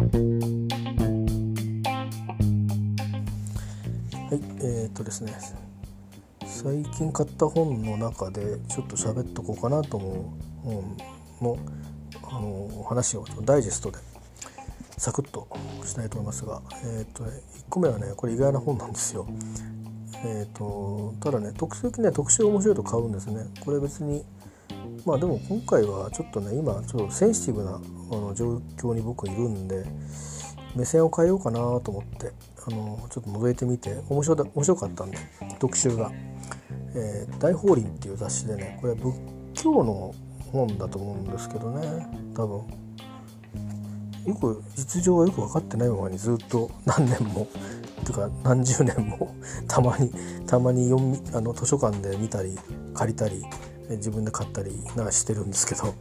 はいえー、っとですね最近買った本の中でちょっと喋っとこうかなと思う本のあの話をダイジェストでサクッとしたいと思いますが、えーとね、1個目はねこれ意外な本なんですよ。えーと、ただね特殊ね特集面白いと買うんですね。これ別にまあでも今回はちょっとね今ちょっとセンシティブなあの状況に僕いるんで目線を変えようかなと思ってあのちょっと覗いてみて面白面白かったんで特集が「えー、大法輪」っていう雑誌でねこれ仏教の本だと思うんですけどね多分。よく実情はよく分かってないままにずっと何年もというか何十年もたまにたまに読みあの図書館で見たり借りたり自分で買ったりなんかしてるんですけど、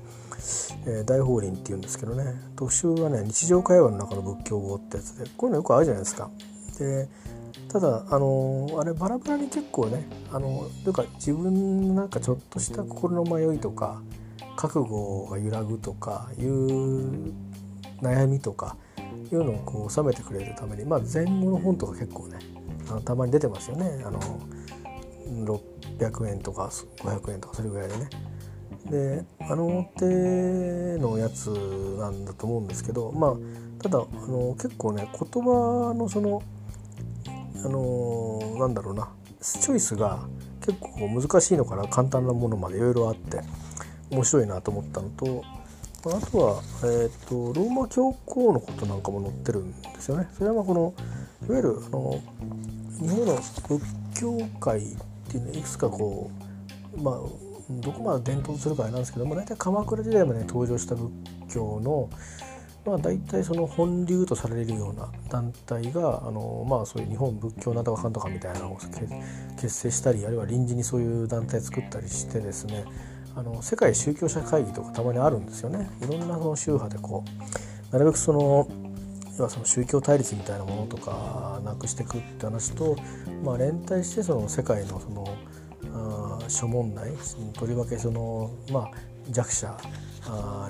えー、大法輪っていうんですけどね特集はね日常会話の中の仏教語ってやつでこういうのよくあるじゃないですか。でただあのあれバラバラに結構ねあのというか自分のなんかちょっとした心の迷いとか覚悟が揺らぐとかいう悩みとかいうのをこう収めてくれるために、まあ、前後の本とか結構ねあのたまに出てますよねあの600円とか500円とかそれぐらいでね。であの手のやつなんだと思うんですけどまあただあの結構ね言葉のそのあのなんだろうなチョイスが結構難しいのから簡単なものまでいろいろあって面白いなと思ったのとあとは、えーと、ローマ教皇のことなんかも載ってるんですよね。それはこのいわゆるあの日本の仏教界っていうのいくつかこうまあどこまで伝統するかあれなんですけども大体鎌倉時代まで登場した仏教のまあ、大体その本流とされるような団体があの、まあ、そういう日本仏教なんとかかんとかみたいなのを結成したりあるいは臨時にそういう団体作ったりしてですねあの世界宗教者会議とかたまにあるんですよね。いろんなその宗派でこうなるべくその要はその宗教対立みたいなものとかなくしていくって話と、まあ、連帯してその世界のそのあ諸問題とりわけその、まあ、弱者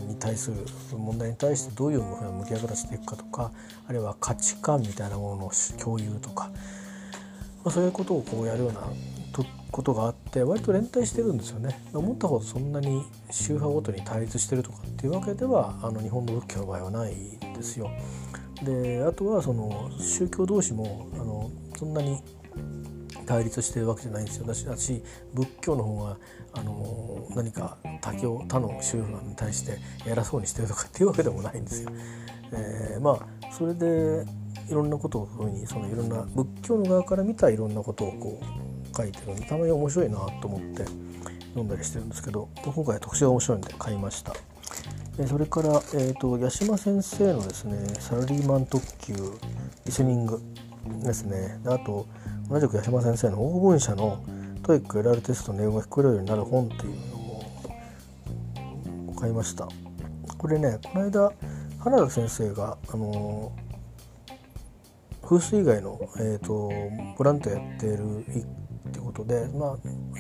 に対する問題に対してどういうふうに向き合い方していくかとかあるいは価値観みたいなものの共有とか、まあ、そういうことをこうやるようなことがあって割と連帯してるんですよね思ったほどそんなに宗派ごとに対立してるとかっていうわけではあの日本の仏教の場合はないですよ。であとはその宗教同士もあのそんなに対立してるわけじゃないんですよだし仏教の方があの何か他教他の宗派に対して偉そうにしてるとかっていうわけでもないんですよ。えー、まあそれでいろんなことをそういうふうにそのいろんな仏教の側から見たいろんなことをこう書いてるんでたまに面白いなと思って読んだりしてるんですけど今回特集が面白いんで買いました。それから、えーと、八島先生のですねサラリーマン特急リスニングですね。あと同じく八島先生の黄文社のトイック LR テストの英語が聞こえるようになる本っていうのも買いました。これねこの間花田先生があの風水以外の、えーと、ボランティアやってるってことで、まあ、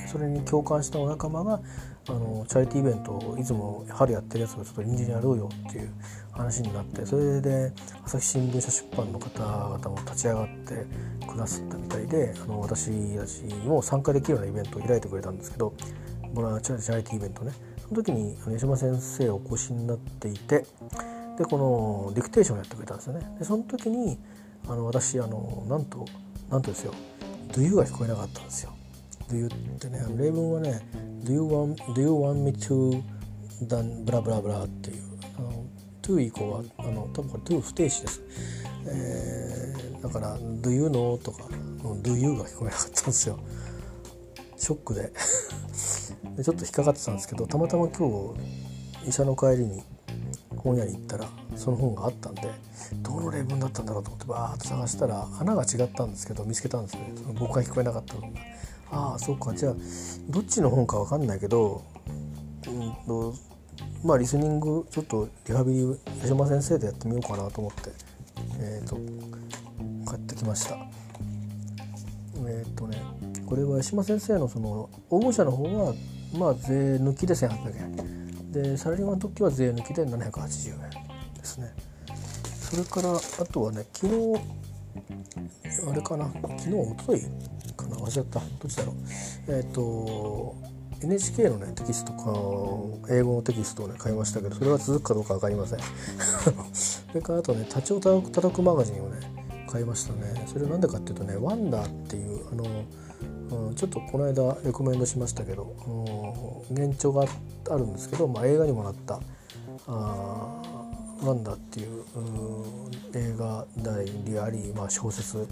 それに共感したお仲間があのチャリティーイベントをいつも春やってるやつをちょっと臨時にやろうよっていう話になってそれで朝日新聞社出版の方々も立ち上がってくださったみたいであの私たちも参加できるようなイベントを開いてくれたんですけどボラチャリティーイベントねその時に八島先生お越しになっていてでこのディクテーションをやってくれたんですよね。でその時にあの私あのなんとなんとですよ「Do you」が聞こえなかったんですよ。Do you ってね例文はね Do you want, do you want me to だブラブラブラっていうあの to 以降はあの多分これ to 不定詞です、えー、だから Do you know とか Do you が聞こえなかったんですよ。ショックで。でちょっと引っかかってたんですけどたまたま今日医者の帰りに本屋に行ったらその本があったんでどの例文だったんだろうと思ってバーッと探したら穴が違ったんですけど見つけたんですね。僕が聞こえなかったのが。ああそうか。じゃあどっちの本か分かんないけど、うんとまあリスニングちょっとリハビリ矢島先生でやってみようかなと思ってえっ、ー、と買ってきました。えっ、ー、とねこれは矢島先生のその応募者の方はまあ税抜きで1800円。でサラリーマン特許は税抜きで780円ですね。それからあとはね昨日あれかな昨日おとといな忘れちゃった。どっちだろう。えっ、ー、と NHK のねテキストか英語のテキストをね買いましたけどそれは続くかどうか分かりません。それからあとね「立ちを叩くマガジン」をね買いましたね。それなんでかっていうとね「ワンダー」っていうあの、うん、ちょっとこの間レコメンドしましたけど、うん、現状があるんですけど、まあ、映画にもなったあワンダっていううん映画であり、まあ、小説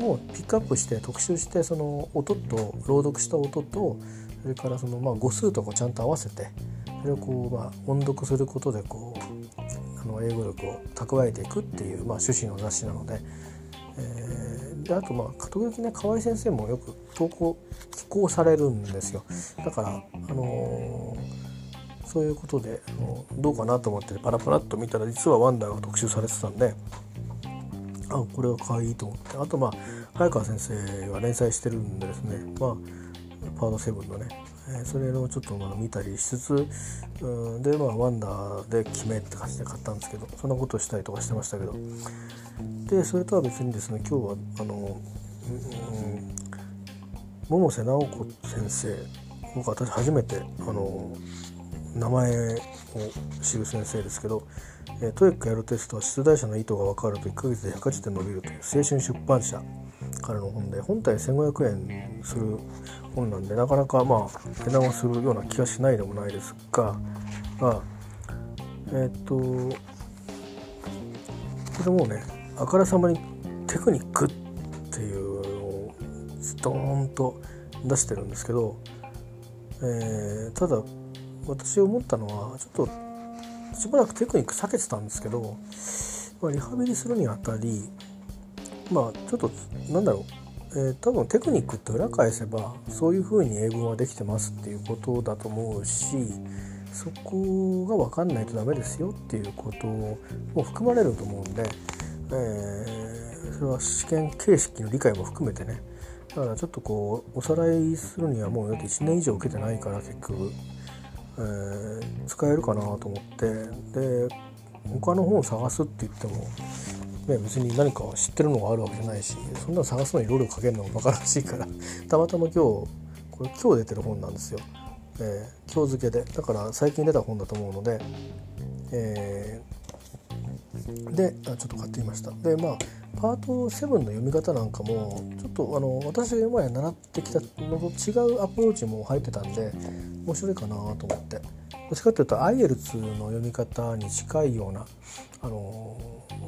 をピックアップして特集してその音と朗読した音とそれからそのまあ語数とかちゃんと合わせてそれをこうまあ音読することでこうあの英語力を蓄えていくっていうまあ趣旨の雑誌なので。えー、であとまあ時々ね河合先生もよく投稿寄稿されるんですよだからあの、そういうことであのどうかなと思ってパラパラっと見たら実はワンダーが特集されてたんであこれは可愛いと思って。あとまあ早川先生が連載してるんでですね。まあパート7のね、えー、それをちょっとまあ見たりしつつうんでまあワンダーで決めって感じで買ったんですけどそんなことしたりとかしてましたけど。でそれとは別にですね今日はあの、うん、百瀬直子先生僕私初めてあの名前を知る先生ですけど、えー、 TOEIC LR テストは出題者の意図が分かると1ヶ月で180点伸びるという青春出版社からの本で本体1500円する本なんでなかなかまあ値段はするような気がしないでもないですががえっ、とこれもうねあからさまにテクニックっていうのをストーンと出してるんですけど、えー、ただ私思ったのはちょっとしばらくテクニック避けてたんですけど、まあ、リハビリするにあたりまあちょっとなんだろう、えー、多分テクニックって裏返せばそういうふうに英文はできてますっていうことだと思うしそこが分かんないとダメですよっていうことも含まれると思うんで、えー、それは試験形式の理解も含めてね。だからちょっとこうおさらいするにはもうだって1年以上受けてないから結局、えー、使えるかなと思って。で他の本を探すって言ってもね、別に何か知ってるのがあるわけじゃないしそんなの探すのに労力かけるのもバカらしいから たまたま今日これ今日出てる本なんですよ、えー、今日付けで。だから最近出た本だと思うので、えー、であちょっと買ってみました。でまあパート7の読み方なんかもちょっとあの私が今まで習ってきたのと違うアプローチも入ってたんで面白いかなと思って。どっちかっていうとアイエルツの読み方に近いようなあの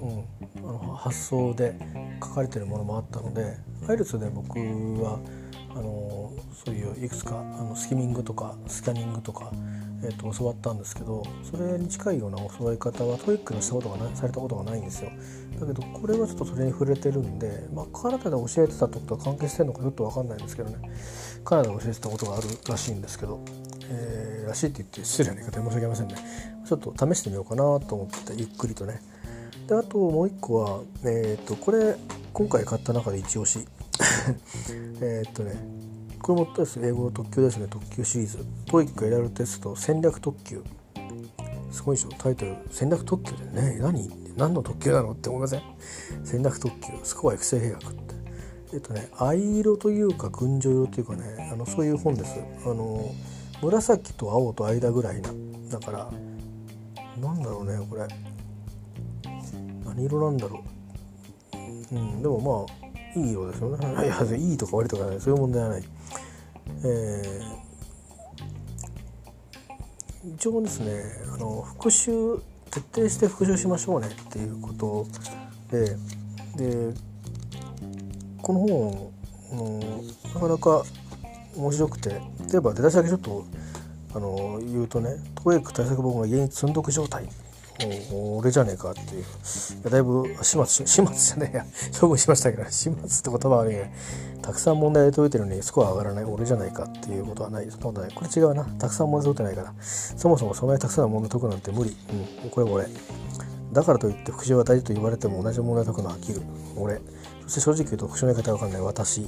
うん、あの発想で書かれてるものもあったのでアイルツで僕はあのそういういくつかあのスキミングとかスキャニングとか、えーと、教わったんですけどそれに近いような教わり方は TOEIC のしたことがなされたことがないんですよ。だけどこれはちょっとそれに触れてるんで、まあ、カナダで教えてたってことは関係してるのかちょっと分かんないんですけどね。カナダで教えてたことがあるらしいんですけど、えー、らしいって言って失礼な言い方申し訳ありませんね。ちょっと試してみようかなと思ってゆっくりとね。であともう一個はえっ、ー、とこれ今回買った中で一押し。えっとねこれも英語の特急ですね特急シリーズ。TOEIC エラルテスト戦略特急。すごいでしょ。タイトル戦略特急でね。何？何の特急なのって思いません？戦略特急。スコア育成兵学って。えっとね藍色というか群青色というかねあのそういう本です。あの紫と青と間ぐらいなだからなんだろうねこれ。何色なんだろう。うんでもまあいい色ですよね。いやいいとか悪いとかないそういう問題はない。えー、一応ですねあの復習徹底して復習しましょうねっていうことででこの本、うん、なかなか面白くて。例えば出だしだけちょっとあの言うとね「トエイク対策本が家に積んどく状態」俺じゃねえかっていう。いだいぶ始末始末じゃねえや。処分しましたけど始末って言葉はねたくさん問題で解いてるのにスコア上がらない。俺じゃないかっていうことはない。そんなことないこれ違うな。たくさん問題解いてないから。そもそもそんなにたくさんの問題解くなんて無理。うん。これ俺。だからといって復習は大事と言われても同じ問題解くのは飽きる。俺。そして正直言うと復習のやり方が分かんない私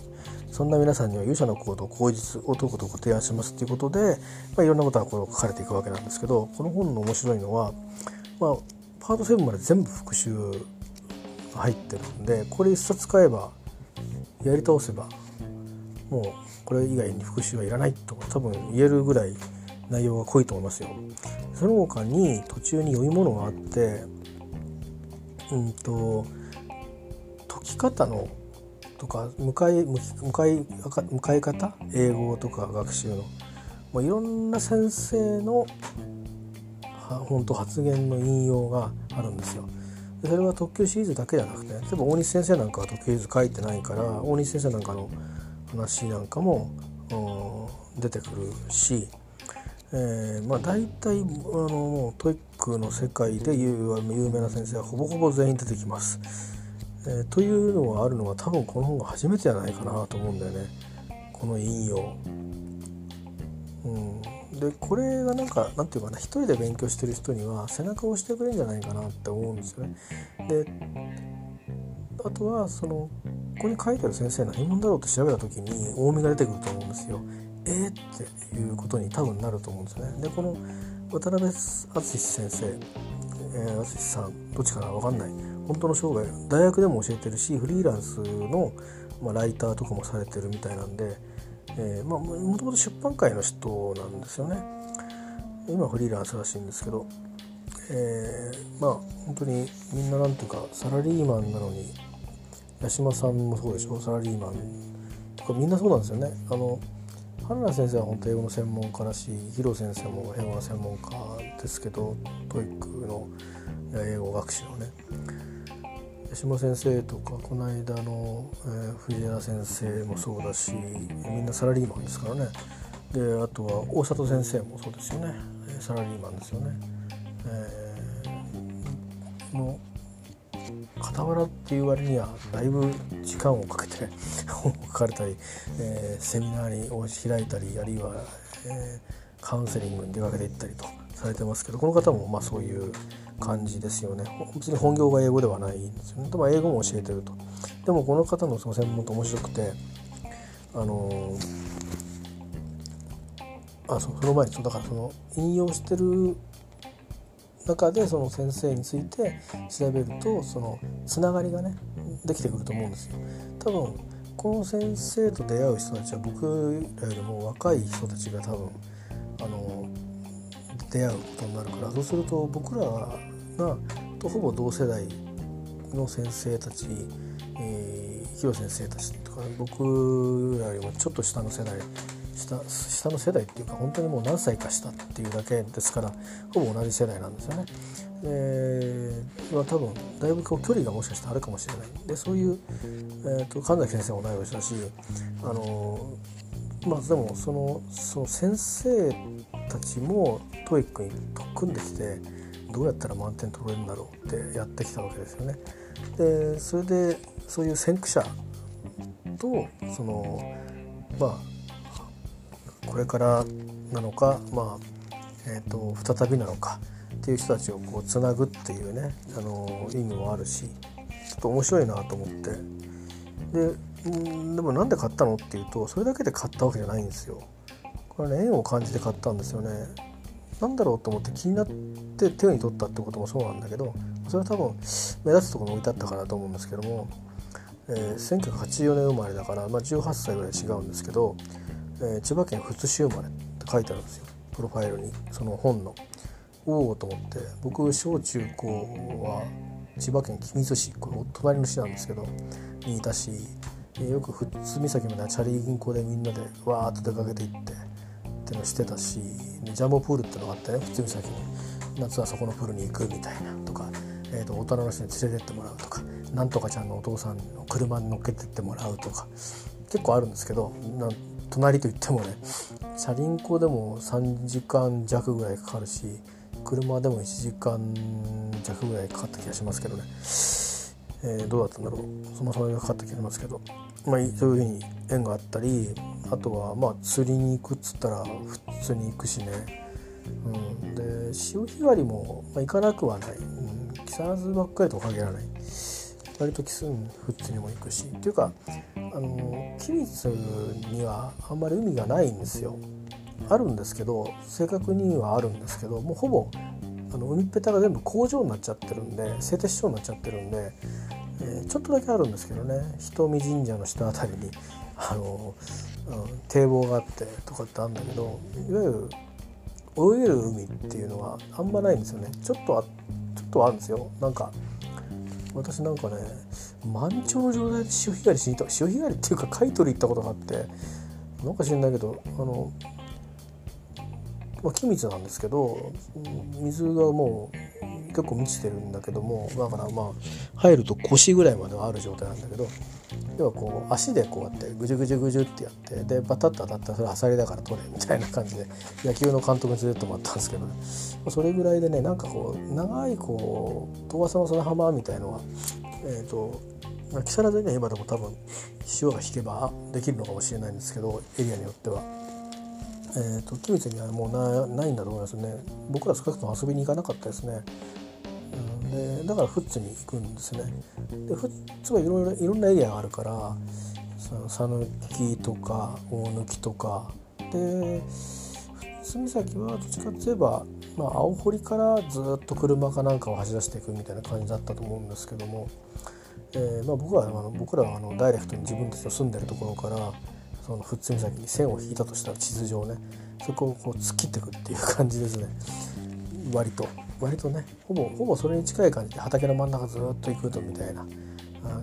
そんな皆さんには勇者の行動口実を解くことご提案しますっていうことで、まあ、いろんなことがこう書かれていくわけなんですけどこの本の面白いのはまあ、パート7まで全部復習が入ってるんでこれ1冊買えばやり倒せばもうこれ以外に復習はいらないと多分言えるぐらい内容が濃いと思いますよ。その他に途中に読み物があってうんと方のとか向かい向かい向かい方英語とか学習のもういろんな先生の本当発言の引用があるんですよ。それは特急シリーズだけじゃなくて例えば大西先生なんかは特急シリーズ書いてないから大西先生なんかの話なんかも出てくるし、えー、まあ大体あの TOEIC の世界で有名な先生はほぼほぼ全員出てきます。えー、というのがあるのは多分この本が初めてじゃないかなと思うんだよねこの引用。うん、でこれがなんかなんていうかな一人で勉強してる人には背中を押してくれるんじゃないかなって思うんですよね。であとはそのここに書いてある先生何者だろうって調べた時に大見が出てくると思うんですよ。えー、っていうことに多分なると思うんですよね。でこの渡辺淳先生、えー、淳さんどっちかな分かんない本当の生涯大学でも教えてるしフリーランスの、まあ、ライターとかもされてるみたいなんで、えー、まあ、もともと出版界の人なんですよね。今フリーランスらしいんですけど、えー、まあ本当にみんななんていうかサラリーマンなのに八島さんもそうでしょ？サラリーマンとかみんなそうなんですよね。あの花田先生は本当英語の専門家だしヒロ先生も英語の専門家ですけど TOEIC の英語学習のね島先生とかこの間の、えー、藤原先生もそうだしみんなサラリーマンですからねであとは大里先生もそうですよねサラリーマンですよね。えー、の傍らっていう割にはだいぶ時間をかけて本を 書かれたり、えー、セミナーにを開いたりあるいは、えー、カウンセリングに出かけていったりとされてますけどこの方もまあそういう感じですよね。別に本業が英語ではないんですよね。でも英語も教えてると。でもこの方のその専門と面白くてあのあそうその前にそうだからその引用してる中でその先生について調べるとそのつながりがねできてくると思うんですよ。多分この先生と出会う人たちは僕らよりも若い人たちが多分あの出会うことになるからそうすると僕らがとほぼ同世代の先生たち、えー、広先生たちとか僕らよりもちょっと下の世代下下の世代っていうか本当にもう何歳か下っていうだけですからほぼ同じ世代なんですよね。でまあ、多分だいぶこう距離がもしかしたらあるかもしれないでそういう、えーと、神崎先生も同い年だしあのまあでもそのその先生たちも TOEIC に取っ組んできてどうやったら満点取れるんだろうってやってきたわけですよね。でそれでそういう先駆者とそのまあこれからなのか、まあえーと、再びなのかっていう人たちをこうつなぐっていうねあの意味もあるしちょっと面白いなと思ってででもなんで買ったのっていうとそれだけで買ったわけじゃないんですよ。これね縁を感じて買ったんですよね。なんだろうと思って気になって手に取ったってこともそうなんだけどそれは多分目立つところに置いてあったかなと思うんですけども、えー、1984年生まれだから、まあ、18歳ぐらい違うんですけどえー、千葉県富津市生まれって書いてあるんですよプロファイルにその本の。おおと思って僕小中高は千葉県君津市これ隣の市なんですけどにいたし、え、よく富津岬までチャリ銀行でみんなでわーっと出かけていってってのしてたしジャンボプールってのがあってね富津岬に。夏はそこのプールに行くみたいなとか、えーと、大人の人に連れてってもらうとかなんとかちゃんのお父さんの車に乗っけてってもらうとか結構あるんですけど隣といってもねチャリンコでも3時間弱ぐらいかかるし車でも1時間弱ぐらいかかった気がしますけどね、えー、どうだったんだろう。そもそもかかった気がしますけど、まあ、そういうふうに縁があったりあとはまあ釣りに行くっつったら普通に行くしね、うん、で潮干狩りも、まあ、行かなくはない、うん、木更津ばっかりとは限らない。割とキスンフッツにも行くし。っていうかあの君津にはあんまり海がないんですよ。あるんですけど正確にはあるんですけどもうほぼあの海っぺたが全部工場になっちゃってるんで製鉄所になっちゃってるんで、え、ちょっとだけあるんですけどね。人見神社の下あたりにあの、うん、堤防があってとかってあるんだけどいわゆる泳げる海っていうのはあんまないんですよね。ちょっとあちょっとあるんですよ。なんか私なんかね満潮の状態で潮干狩りしに行った潮干狩りっていうか買い取り行ったことがあってなんか知んないけどあのまあ、木水なんですけど水がもう結構満ちてるんだけどもだからまあ入ると腰ぐらいまではある状態なんだけど要はこう足でこうやってぐじゅぐじゅぐじゅってやってでバタッと当たったらそれはさりだから取れみたいな感じで野球の監督に連れてってもらったんですけど、ね、それぐらいでねなんかこう長いこう遠浅の砂浜みたいのはえっ、ー、と木更津には今でも多分潮が引けばできるのかもしれないんですけどエリアによっては。えーと、君津にはもうなないんだと思いますね。僕ら少なくとも遊びに行かなかったですね、うん、でだから富津に行くんですね。で富津はいろいろいろんなエリアがあるから佐貫とか大貫とか。で富津岬はどっちかといえば、まあ、青堀からずっと車かなんかを走らせていくみたいな感じだったと思うんですけども、えーまあ、僕はあの僕らはあのダイレクトに自分たちの住んでるところからその富津岬に線を引いたとしたら地図上ねそこをこう突っ切っていくっていう感じですね。割と。割とねほぼほぼそれに近い感じで畑の真ん中ずっと行くとみたいな。あ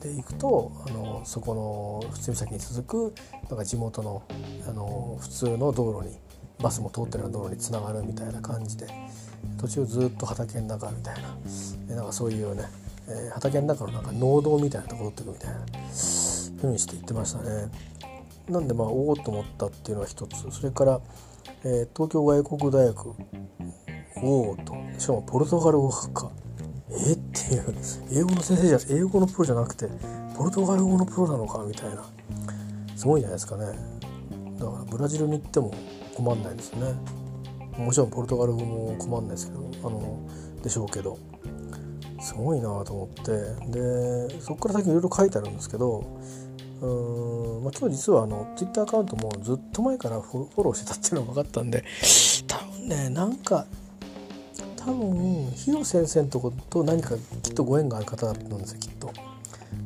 で行くとあのそこの富津岬に続くなんか地元のあの普通の道路にバスも通ってるような道路につながるみたいな感じで途中ずっと畑の中みたいな。なんかそういうね、えー、畑の中のなんか農道みたいなところってくみたいな。ふうにして言ってましたね。なんでまあおおと思ったっていうのは一つ。それから、えー、東京外国大学おおとしかもポルトガル語学科。えっていう英語の先生じゃ英語のプロじゃなくてポルトガル語のプロなのかみたいな。すごいじゃないですかね。だからブラジルに行っても困んないですね。もちろんポルトガル語も困んないですけどあのでしょうけど。すごいなと思って。でそこから先いろいろ書いてあるんですけどうん、まあ、今日実はあのツイッターアカウントもずっと前からフォローしてたっていうのが分かったんで多分ねなんか多分ヒロ先生のとこと何かきっとご縁がある方だと思うんですよきっと。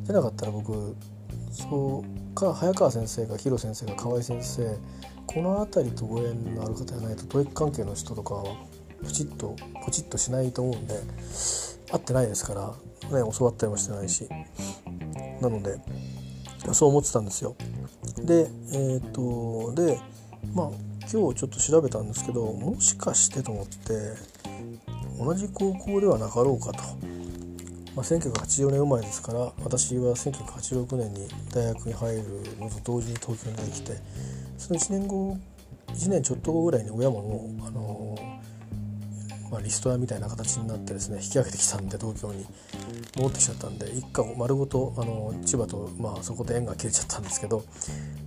じゃなかったら僕そうか早川先生がヒロ先生が河合先生この辺りとご縁のある方じゃないと教育関係の人とかはプチッとポチッとしないと思うんで会ってないですからね教わったりもしてないしなのでそう思ってたんですよ。でえっ、とでまあ今日ちょっと調べたんですけどもしかしてと思って同じ高校ではなかろうかと、まあ、1984年生まれですから私は1986年に大学に入るのと同時に東京に出てきてその1年後1年ちょっと後ぐらいに親ももうあのまあ、リストラみたいな形になってですね引き上げてきたんで東京に戻ってきちゃったんで一家丸ごとあの千葉と、まあ、そこで縁が切れちゃったんですけど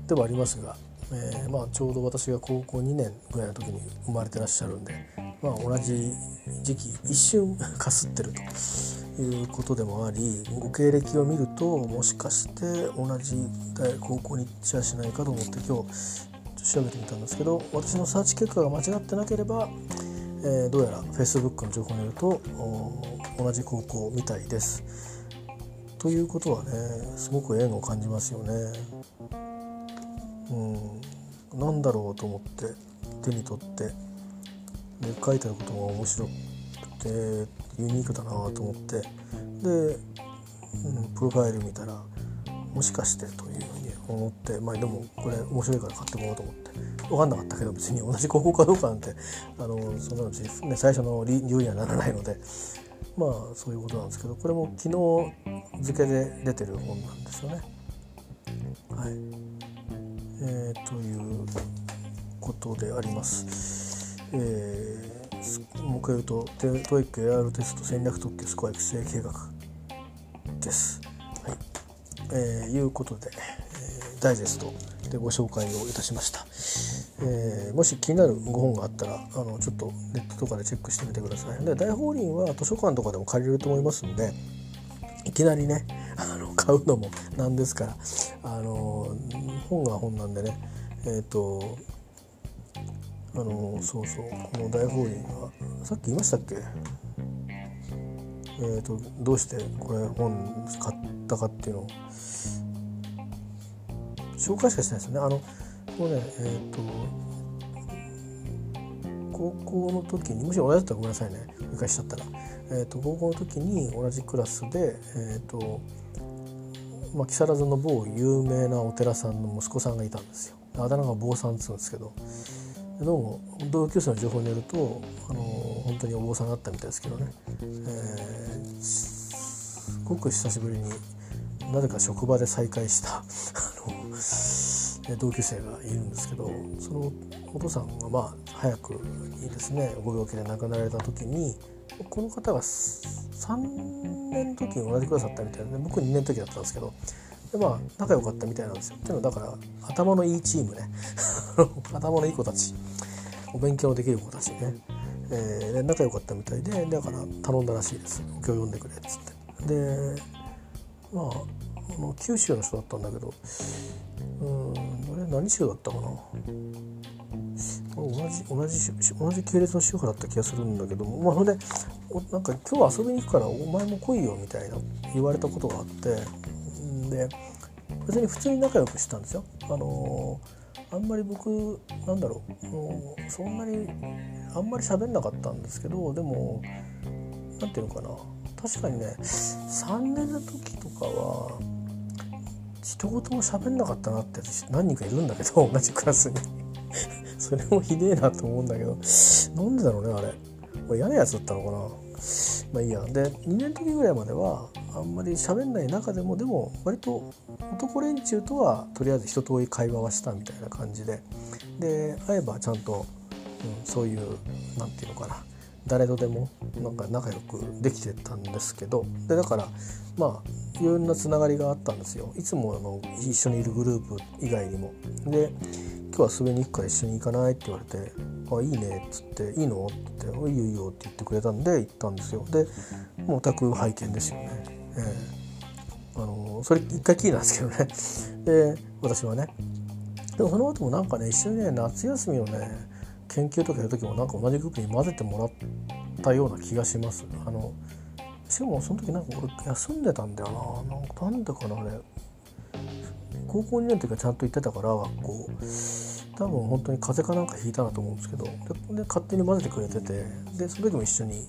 ではありますが、えー、まあ、ちょうど私が高校2年ぐらいの時に生まれてらっしゃるんで、まあ、同じ時期一瞬かすってるということでもありご経歴を見るともしかして同じ高校に行っちゃしないかと思って今日調べてみたんですけど私のサーチ結果が間違ってなければえー、どうやら Facebook の情報によると同じ高校みたいです。ということはねすごく縁を感じますよね。うん、なんだろうと思って手に取ってで書いてあることが面白くてユニークだなと思ってで、うん、プロファイル見たらもしかしてというふうに思ってまあでもこれ面白いから買ってこようと思って分かんなかったけど別に同じ高校かどうかなんてあのそんなの、ね、最初の理由にはならないのでまあそういうことなんですけどこれも昨日付けで出てる本なんですよね。はいえー、ということであります。えー、もう一回言うとトイック AR テスト戦略特許スコア育成計画です。はい、えー、いうことで、えー、ダイジェストでご紹介をいたしました。えー、もし気になるご本があったらあのちょっとネットとかでチェックしてみてくださいで大法輪は図書館とかでも借りれると思いますんでいきなりねあの買うのもなんですからあの本が本なんでねえっ、ー、とあのそうそうこの大法輪はさっき言いましたっけ？えーと、どうしてこれ本買ったかっていうのを紹介しかしてないですよね。あのもうねえっ、ー、と高校の時にもし親だったらごめんなさいね。理解しちゃったら、えーと、高校の時に同じクラスで、えーとまあ、木更津の某有名なお寺さんの息子さんがいたんですよ。あだ名が坊さんっつうんですけど。どうも同級生の情報によるとあの本当にお坊さんだったみたいですけどね、えー、すごく久しぶりになぜか職場で再会した。あの同級生がいるんですけどそのお父さんがまあ早くにですねご病気で亡くなられた時にこの方が3年の時に同じクラスだったみたいで僕2年の時だったんですけどでまあ仲良かったみたいなんですよ。っていうのはだから頭のいいチームね。頭のいい子たち。お勉強できる子たちね、えー、仲良かったみたいでだから頼んだらしいです。今日呼んでくれっつって。でまあ九州の人だったんだけどうん何州だったかな？同じ同じ同じ系列の宗派だった気がするんだけども。まあほんでなんか今日遊びに行くからお前も来いよみたいな言われたことがあって。で別に普通に仲良くしてたんですよ。あのあんまり僕なんだろうもうそんなにあんまり喋んなかったんですけどでも何ていうのかな。確かにね3年の時とかは一言も喋んなかったなって何人かいるんだけど 同じクラスに。それもひでえなと思うんだけどなんでだろうねあれ。俺嫌なやつだったのかな。まあいいや。で2年時ぐらいまではあんまり喋んない中でもでも割と男連中とはとりあえず一通り会話はしたみたいな感じで。で会えばちゃんと、うん、そういう何て言うのかな。誰とでもなんか仲良くできてたんですけどでだからまあいろんなつながりがあったんですよ。いつもあの一緒にいるグループ以外にも。で今日は遊びに行くから一緒に行かないって言われて「あいいね」っつって「いいの?」って言って「いいよいいよ」って言ってくれたんで行ったんですよ。でもうオタク拝見ですよね。えー、あのそれ一回きりなんですけどね。で私はね。でもその後もなんかね一緒にね夏休みのね研究とかやる時もなんか同じグループに混ぜてもらったような気がしますあのしかもその時なんか俺休んでたんだよな。なんかなんでかなあれ。高校2年の時はちゃんと行ってたから学校。多分本当に風邪かなんかひいたなと思うんですけど。で勝手に混ぜてくれてて。でその時も一緒に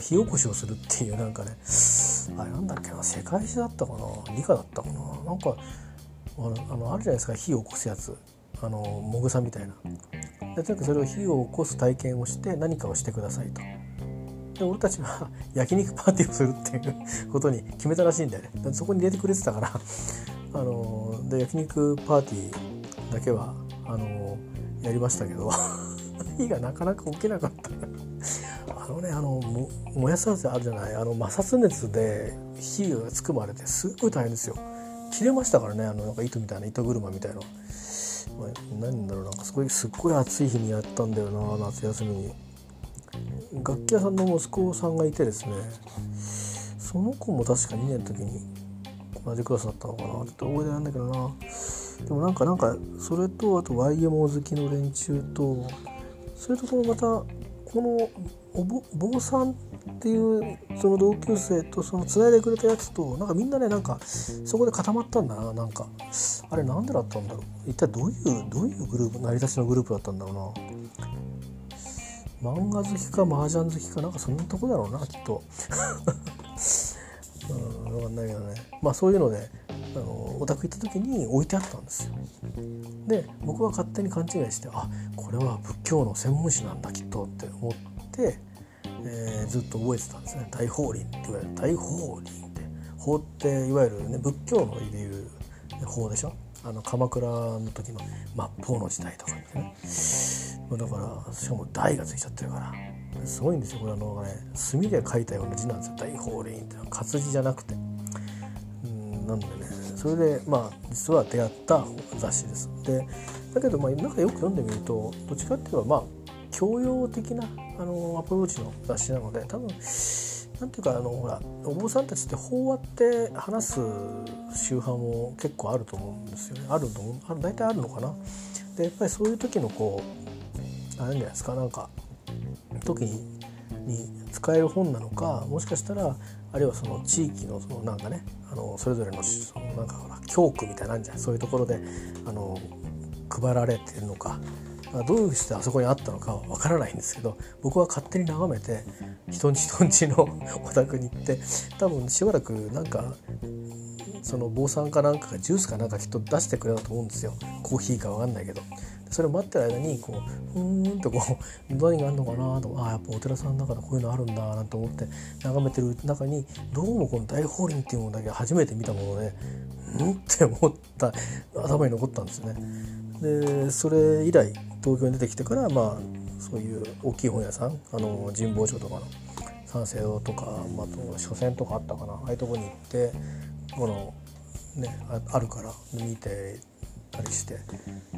火起こしをするっていうなんかね。あれなんだっけな世界史だったかな。理科だったかな。なんかあのあるじゃないですか。火を起こすやつ。あのもぐさみたいな。でとにかくそれを火を起こす体験をして何かをしてくださいと。で俺たちは 焼肉パーティーをするっていう ことに決めたらしいんだよね。でそこに入れてくれてたから。あので焼肉パーティーだけはあのやりましたけど。火がなかなか起きなかった。あのねあの燃やすやつあるじゃない。あの摩擦熱で火がつくまでてすごい大変ですよ。切れましたからね。あのなんか糸みたいな糸車みたいな、まあ、何だろうなんかすごいすっごい暑い日にやったんだよな夏休みに。楽器屋さんの息子さんがいてですねその子も確か2年の時に同じクラスだったのかな。ちょっと覚えてないんだけどな。でもなんかなんかそれとあと YMO 好きの連中とそれとこのまたこのおぼ坊さんっていうその同級生とそのつないでくれたやつとなんかみんなねなんかそこで固まったんだななんか。あれなんでだったんだろう？一体どういうどういうグループ成り立ちのグループだったんだろうな？漫画好きか麻雀好きかなんかそんなとこだろうなきっと。うん分かんないけどね。まあそういうのであのお宅行った時に置いてあったんですよ。で僕は勝手に勘違いしてあこれは仏教の専門誌なんだきっとって思ってえー、ずっと覚えてたんですね。大法輪って言われる大法輪って法っていわゆるね仏教のでいう法でしょ？あの鎌倉の時の末法の時代とかってね。だからしかも大がついちゃってるから。すごいんですよこれあのね墨で書いたような字なんですよ。大法輪ってのは活字じゃなくて。うんなんでねそれでまあ実は出会った雑誌です。でだけどまあなんかよ。く読んでみるとどっちかっていうとまあ教養的なあのアプローチの雑誌なので多分なんていうかあのほらお坊さんたちって法話って話す宗派も結構あると思うんですよね。あると思う。大体あるのかな？でやっぱりそういう時のこうあれじゃないですか？なんか時にに使える本なのかもしかしたらあるいはその地域のそのなんかねあのそれぞれのそのなんかほら教区みたいなんじゃないそういうところであの配られてるのかどうしてあそこにあったのかは分からないんですけど僕は勝手に眺めて人んち人んちのお宅に行って多分しばらくなんかその坊さんかなんかがジュースかなんかきっと出してくれたと思うんですよ。コーヒーか分かんないけど。それを待ってる間にこうふーんとこう 何があるのかなとああやっぱお寺さんの中でこういうのあるんだなんて思って眺めてる中にどうもこの大法輪っていうものだけ初めて見たものでうん？って思った頭に残ったんですよね。でそれ以来東京に出てきてからまあそういう大きい本屋さんあの神保町とかの三省堂とか、まあ、と書店とかあったかなああいうとこに行ってこのねあるから見てたりして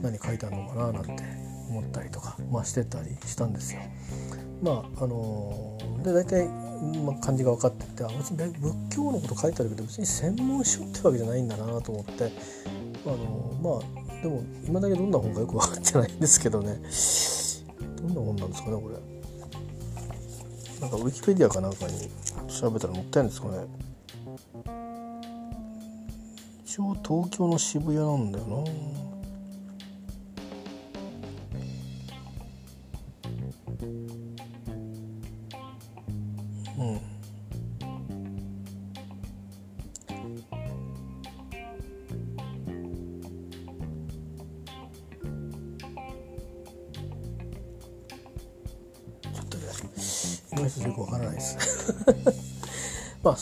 何書いてあるのかななんて思ったりとか、まあ、してたりしたんですよ。まああので大体、まあ、漢字が分かっててあ別に仏教のこと書いてあるけど別に専門書ってわけじゃないんだなと思ってあのまあでも今だけどんな本かよく分かってないんですけどねどんな本なんですかねこれ。なんかウィキペディアかなんかに調べたら載ってるんですかね。東京の渋谷なんだよな。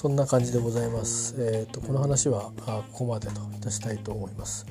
そんな感じでございます。えっ、ー、とこの話はあここまでといたしたいと思います。